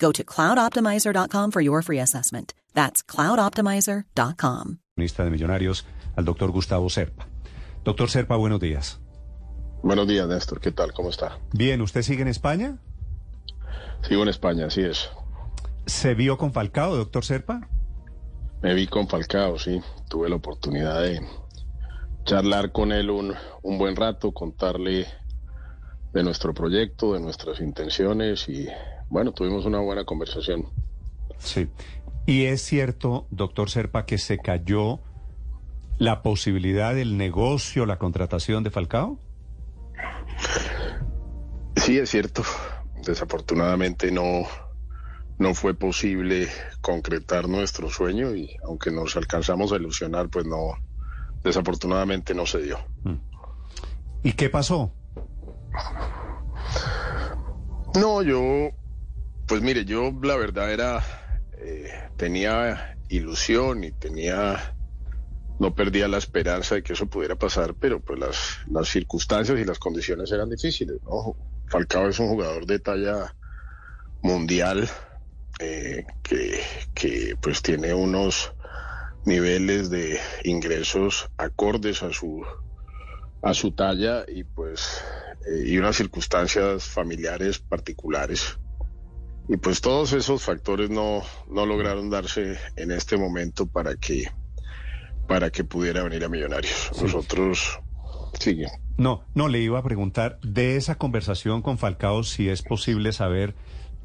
Go to cloudoptimizer.com for your free assessment. That's cloudoptimizer.com. Ministra de Millonarios, al doctor Gustavo Serpa. Doctor Serpa, buenos días. Buenos días, Néstor. ¿Qué tal? ¿Cómo está? Bien, ¿usted sigue en España? Sigo en España, así es. ¿Se vio con Falcao, doctor Serpa? Me vi con Falcao, sí. Tuve la oportunidad de charlar con él un, un buen rato, contarle de nuestro proyecto, de nuestras intenciones y bueno, tuvimos una buena conversación. Sí. ¿Y es cierto, doctor Serpa, que se cayó la posibilidad del negocio, la contratación de Falcao? Sí, es cierto. Desafortunadamente no, no fue posible concretar nuestro sueño y aunque nos alcanzamos a ilusionar, pues no, desafortunadamente no se dio. ¿Y qué pasó? No, yo, pues mire, yo la verdad era, eh, tenía ilusión y tenía, no perdía la esperanza de que eso pudiera pasar, pero pues las, las circunstancias y las condiciones eran difíciles, ¿no? Falcao es un jugador de talla mundial eh, que, que pues tiene unos niveles de ingresos acordes a su a su talla y pues eh, y unas circunstancias familiares particulares y pues todos esos factores no no lograron darse en este momento para que para que pudiera venir a Millonarios Sí. nosotros sigue No, no, le iba a preguntar de esa conversación con Falcao si es posible saber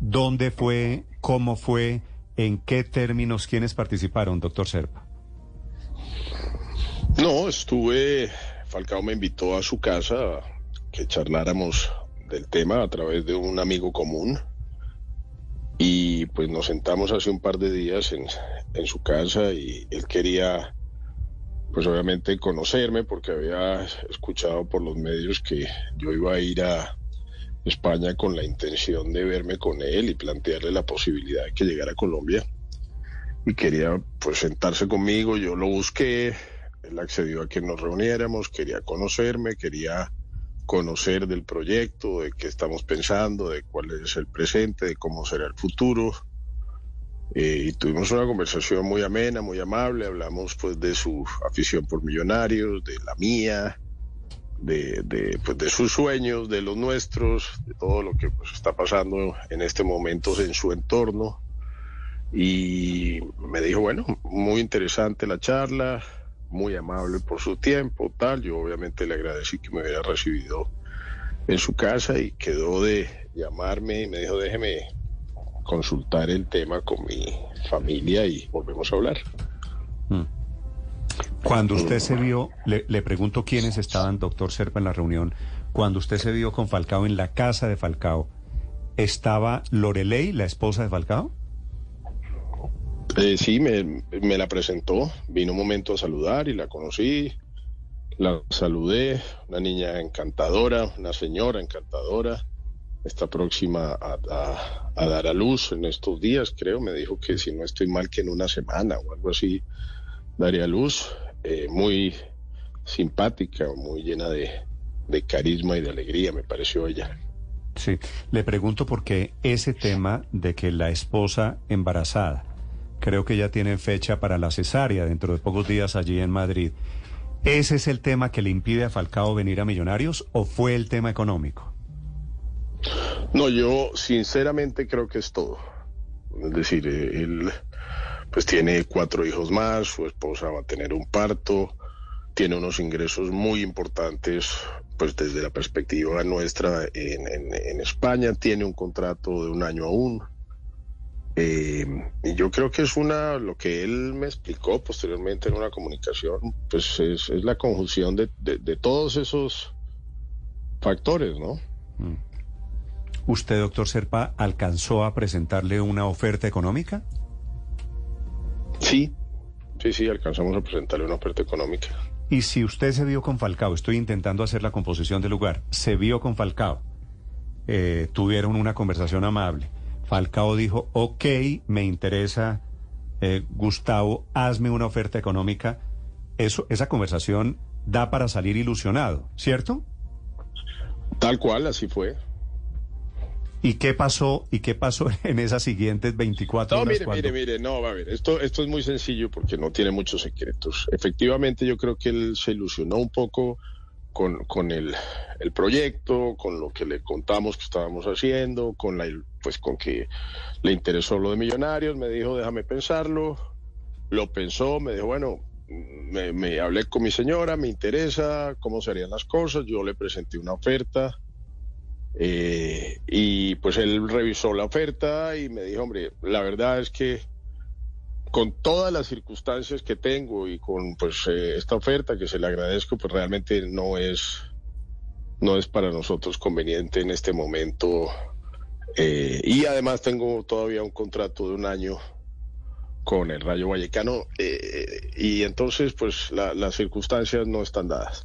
dónde fue, cómo fue, en qué términos, quiénes participaron, doctor Serpa. No, estuve, Falcao me invitó a su casa que charláramos del tema a través de un amigo común. Y pues nos sentamos hace un par de días en, en su casa y él quería pues obviamente conocerme porque había escuchado por los medios que yo iba a ir a España con la intención de verme con él y plantearle la posibilidad de que llegara a Colombia. Y quería pues sentarse conmigo, yo lo busqué, él accedió a que nos reuniéramos, quería conocerme, quería conocer del proyecto, de qué estamos pensando, de cuál es el presente, de cómo será el futuro. Eh, y tuvimos una conversación muy amena, muy amable, hablamos pues de su afición por millonarios, de la mía, de, de, pues, de sus sueños, de los nuestros, de todo lo que pues, está pasando en este momento en su entorno. Y me dijo, bueno, muy interesante la charla, muy amable por su tiempo, tal. Yo obviamente le agradecí que me hubiera recibido en su casa y quedó de llamarme y me dijo, déjeme consultar el tema con mi familia y volvemos a hablar. Cuando usted se vio, le, le pregunto quiénes estaban, doctor Serpa, en la reunión. Cuando usted se vio con Falcao en la casa de Falcao, ¿estaba Lorelei, la esposa de Falcao? Eh, sí, me, me la presentó, vino un momento a saludar y la conocí, la saludé, una niña encantadora, una señora encantadora, está próxima a, dar a luz en estos días, creo, me dijo que si no estoy mal que en una semana o algo así daría luz, eh, muy simpática, muy llena de, de carisma y de alegría, me pareció ella. Sí, le pregunto porque ese tema de que la esposa embarazada, creo que ya tiene fecha para la cesárea dentro de pocos días allí en Madrid, ¿ese es el tema que le impide a Falcao venir a Millonarios o fue el tema económico? No, yo sinceramente creo que es todo. Es decir, él pues tiene cuatro hijos más, su esposa va a tener un parto, tiene unos ingresos muy importantes, pues desde la perspectiva nuestra en, en, España, tiene un contrato de un año aún. Eh, yo creo que es una, lo que él me explicó posteriormente en una comunicación, pues es, es la conjunción de, de, todos esos factores, ¿no? Mm. ¿Usted, doctor Serpa, alcanzó a presentarle una oferta económica? Sí, sí, sí, alcanzamos a presentarle una oferta económica. Y si usted se vio con Falcao, estoy intentando hacer la composición del lugar, se vio con Falcao, eh, tuvieron una conversación amable. Falcao dijo, ok, me interesa, eh, Gustavo, hazme una oferta económica. Eso, esa conversación da para salir ilusionado, ¿cierto? Tal cual, así fue. ¿Y qué pasó? ¿Y qué pasó en esas siguientes 24 horas? No, mire, mire, mire, no, va a ver, esto, esto es muy sencillo porque no tiene muchos secretos. Efectivamente, yo creo que él se ilusionó un poco con, con el, el, proyecto, con lo que le contamos que estábamos haciendo, con la, pues con que le interesó lo de Millonarios, me dijo, déjame pensarlo, lo pensó, me dijo, bueno, me, hablé con mi señora, me interesa cómo serían las cosas, yo le presenté una oferta eh, y pues él revisó la oferta y me dijo, hombre, la verdad es que con todas las circunstancias que tengo y con pues eh, esta oferta que se le agradezco, pues realmente no es no es para nosotros conveniente en este momento. Eh, y además tengo todavía un contrato de un año con el Rayo Vallecano eh, y entonces pues las circunstancias no están dadas.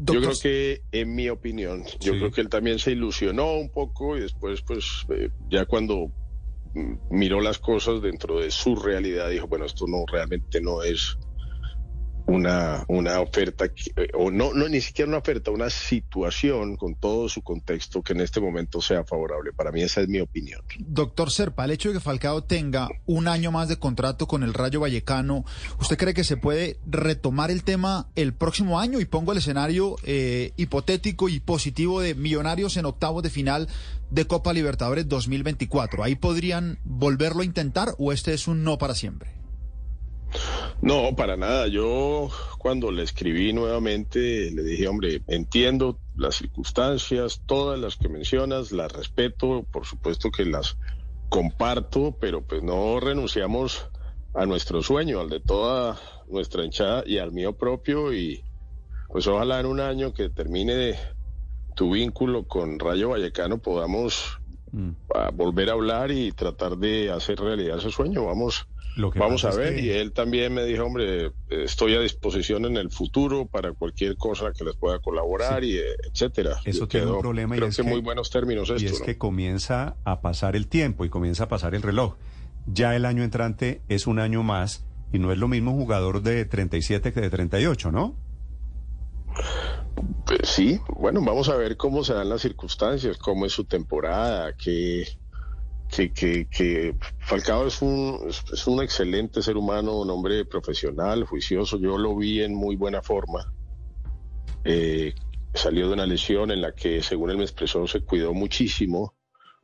Yo creo que, en mi opinión, yo creo que él también se ilusionó un poco y después pues eh, ya cuando mm, miró las cosas dentro de su realidad dijo, bueno, esto no realmente no es una, una oferta, eh, o no, no, ni siquiera una oferta, una situación con todo su contexto que en este momento sea favorable. Para mí esa es mi opinión. Doctor Serpa, el hecho de que Falcao tenga un año más de contrato con el Rayo Vallecano, ¿usted cree que se puede retomar el tema el próximo año? Y pongo el escenario eh, hipotético y positivo de Millonarios en octavos de final de Copa Libertadores 2024. ¿Ahí podrían volverlo a intentar o este es un no para siempre? No, para nada. Yo cuando le escribí nuevamente le dije, hombre, entiendo las circunstancias, todas las que mencionas, las respeto, por supuesto que las comparto, pero pues no renunciamos a nuestro sueño, al de toda nuestra hinchada y al mío propio y pues ojalá en un año que termine tu vínculo con Rayo Vallecano podamos mm. volver a hablar y tratar de hacer realidad ese sueño. Vamos Vamos a ver, y él también me dijo, hombre, estoy a disposición en el futuro para cualquier cosa que les pueda colaborar y etcétera. Eso tiene un problema creo y es que, muy buenos términos y es que comienza a pasar el tiempo y comienza a pasar el reloj. Ya el año entrante es un año más y no es lo mismo jugador de 37 que de 38, ¿no? Pues sí, bueno, vamos a ver cómo se dan las circunstancias, cómo es su temporada, que, que, que Falcao es un, es un excelente ser humano, un hombre profesional, juicioso. Yo lo vi en muy buena forma. Eh, salió de una lesión en la que, según él me expresó, se cuidó muchísimo,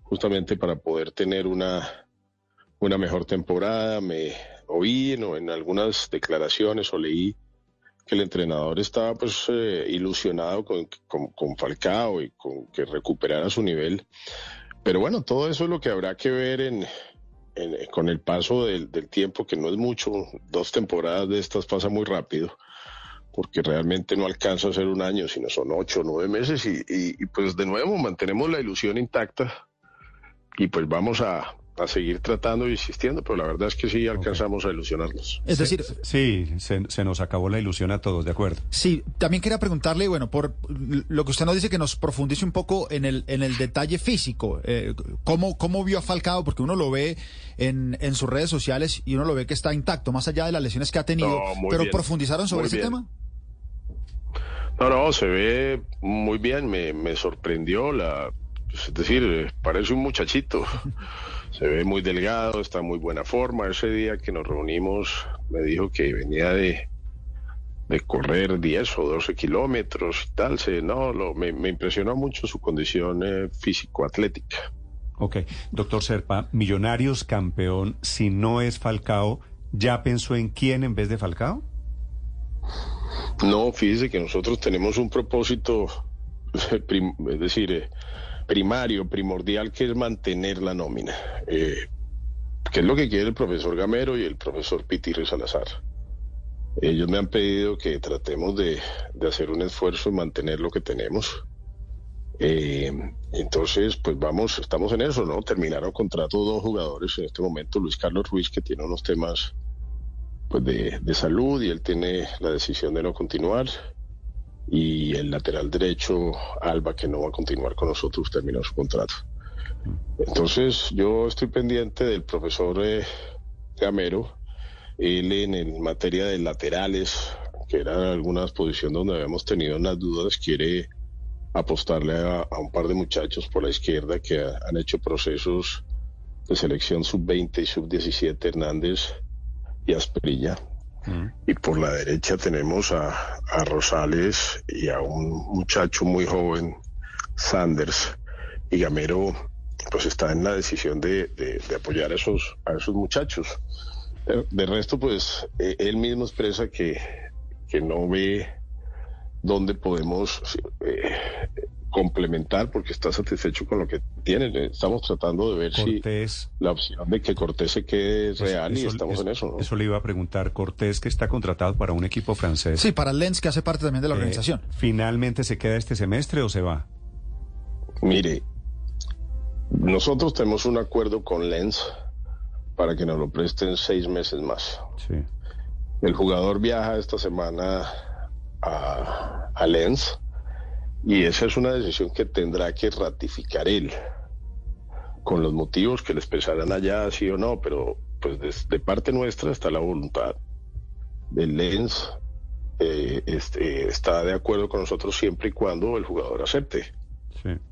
justamente para poder tener una, una mejor temporada. Me oí en algunas declaraciones o leí que el entrenador estaba pues eh, ilusionado con, con, con, Falcao y con que recuperara su nivel. Pero bueno, todo eso es lo que habrá que ver en, con el paso del, tiempo, que no es mucho, dos temporadas de estas pasa muy rápido, porque realmente no alcanza a ser un año, sino son ocho o nueve meses y, y pues de nuevo mantenemos la ilusión intacta y pues vamos a, a seguir tratando y insistiendo, pero la verdad es que sí alcanzamos a ilusionarnos. Es decir, sí, se, nos acabó la ilusión a todos, ¿de acuerdo? Sí, también quería preguntarle, bueno, por lo que usted nos dice, que nos profundice un poco en el, en el detalle físico. Eh, ¿cómo, ¿Cómo vio a Falcao? Porque uno lo ve en, en sus redes sociales y uno lo ve que está intacto, más allá de las lesiones que ha tenido. pero ¿profundizaron sobre ese tema? No, no, se ve muy bien, me, me sorprendió la... Es decir, parece un muchachito. Se ve muy delgado, está en muy buena forma. Ese día que nos reunimos me dijo que venía de, de correr 10 o 12 kilómetros y tal. Se, no, lo, me, impresionó mucho su condición eh, físico-atlética. Ok, doctor Serpa, Millonarios campeón, si no es Falcao, ¿ya pensó en quién en vez de Falcao? No, fíjese que nosotros tenemos un propósito, es decir, eh, primario, primordial, que es mantener la nómina, eh, que es lo que quiere el profesor Gamero y el profesor Pitirri Salazar. Ellos me han pedido que tratemos de, hacer un esfuerzo y mantener lo que tenemos. Eh, entonces, pues vamos, estamos en eso, ¿no? Terminaron contrato dos jugadores en este momento, Luis Carlos Ruiz, que tiene unos temas pues de, de salud y él tiene la decisión de no continuar. Y el lateral derecho, Alba, que no va a continuar con nosotros, terminó su contrato. Entonces, yo estoy pendiente del profesor eh, Gamero él en, materia de laterales, que eran algunas posiciones donde habíamos tenido unas dudas, quiere apostarle a, un par de muchachos por la izquierda que han hecho procesos de selección sub-20 y sub-17, Hernández y Asperilla. Y por la derecha tenemos a, Rosales y a un muchacho muy joven, Sanders. Y Gamero pues está en la decisión de, apoyar a esos, a esos muchachos. De resto, pues eh, él mismo expresa que, que no ve dónde podemos eh, complementar porque está satisfecho con lo que tiene. Estamos tratando de ver si la opción de que Cortés se quede real y estamos en eso. Eso le iba a preguntar. Cortés, que está contratado para un equipo francés. Sí, para Lens, que hace parte también de la eh, organización. ¿Finalmente se queda este semestre o se va? Mire, nosotros tenemos un acuerdo con Lens para que nos lo presten seis meses más. El jugador viaja esta semana a, a Lens y esa es una decisión que tendrá que ratificar él con los motivos que le expresarán allá, sí o no, pero pues de, parte nuestra está la voluntad del Lens eh, este, está de acuerdo con nosotros siempre y cuando el jugador acepte.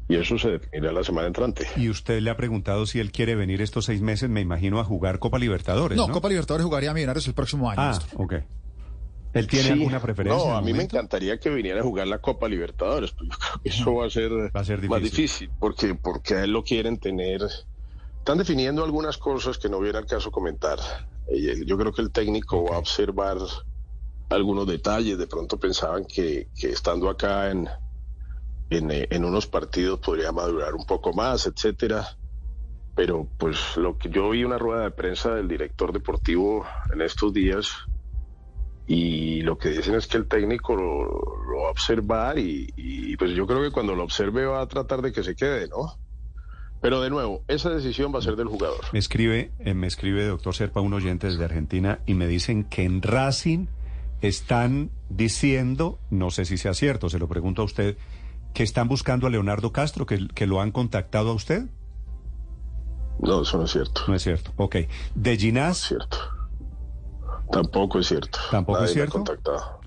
Y eso se definirá la semana entrante. Y usted le ha preguntado si él quiere venir estos seis meses, me imagino, a jugar Copa Libertadores. No, Copa Libertadores jugaría a Millonarios el próximo año. Ah, ok. ¿Él tiene alguna preferencia? No, a mí me encantaría que viniera a jugar la Copa Libertadores, pero yo creo que eso va a ser, va a ser difícil. más difícil, porque, porque a él lo quieren tener. Están definiendo algunas cosas que no hubiera el caso comentar. Yo creo que el técnico va a observar algunos detalles. De pronto pensaban que, que estando acá en, eh, en, unos partidos podría madurar un poco más, etcétera. Pero pues lo que yo vi una rueda de prensa del director deportivo en estos días y lo que dicen es que el técnico lo, va a observar y, pues yo creo que cuando lo observe va a tratar de que se quede, ¿no? Pero de nuevo, esa decisión va a ser del jugador. Me escribe, eh, me escribe doctor Serpa un oyente desde Argentina y me dicen que en Racing están diciendo, no sé si sea cierto, se lo pregunto a usted, que están buscando a Leonardo Castro, que, que lo han contactado a usted? No, eso no es cierto. No es cierto. Ok. ¿De Ginás? es cierto. Tampoco es cierto. ¿Tampoco es cierto?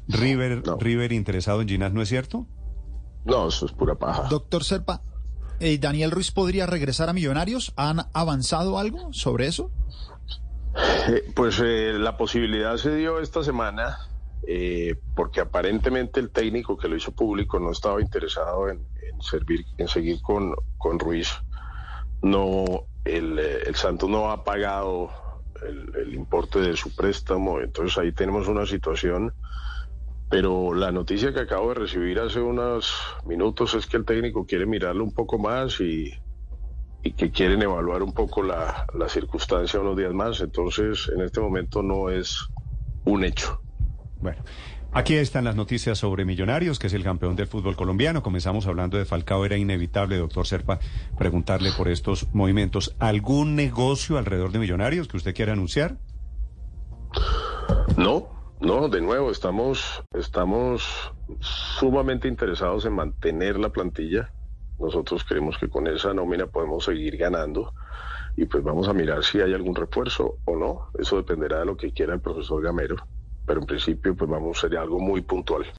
River, River interesado en Ginás, ¿no es cierto? No, eso es pura paja. Doctor Serpa, ¿eh, ¿Daniel Ruiz podría regresar a Millonarios? ¿Han avanzado algo sobre eso? Eh, pues eh, la posibilidad se dio esta semana eh, porque aparentemente el técnico que lo hizo público no estaba interesado en, servir, en seguir con, con Ruiz. No, el, el Santos no ha pagado el, importe de su préstamo, entonces ahí tenemos una situación. Pero la noticia que acabo de recibir hace unos minutos es que el técnico quiere mirarlo un poco más y, y que quieren evaluar un poco la, la circunstancia unos días más. Entonces, en este momento no es un hecho. Bueno, aquí están las noticias sobre Millonarios, que es el campeón del fútbol colombiano. Comenzamos hablando de Falcao, era inevitable, doctor Serpa, preguntarle por estos movimientos. ¿Algún negocio alrededor de Millonarios que usted quiera anunciar? No, no, de nuevo, estamos, estamos sumamente interesados en mantener la plantilla. Nosotros creemos que con esa nómina podemos seguir ganando y pues vamos a mirar si hay algún refuerzo o no. Eso dependerá de lo que quiera el profesor Gamero pero en principio pues vamos, sería algo muy puntual.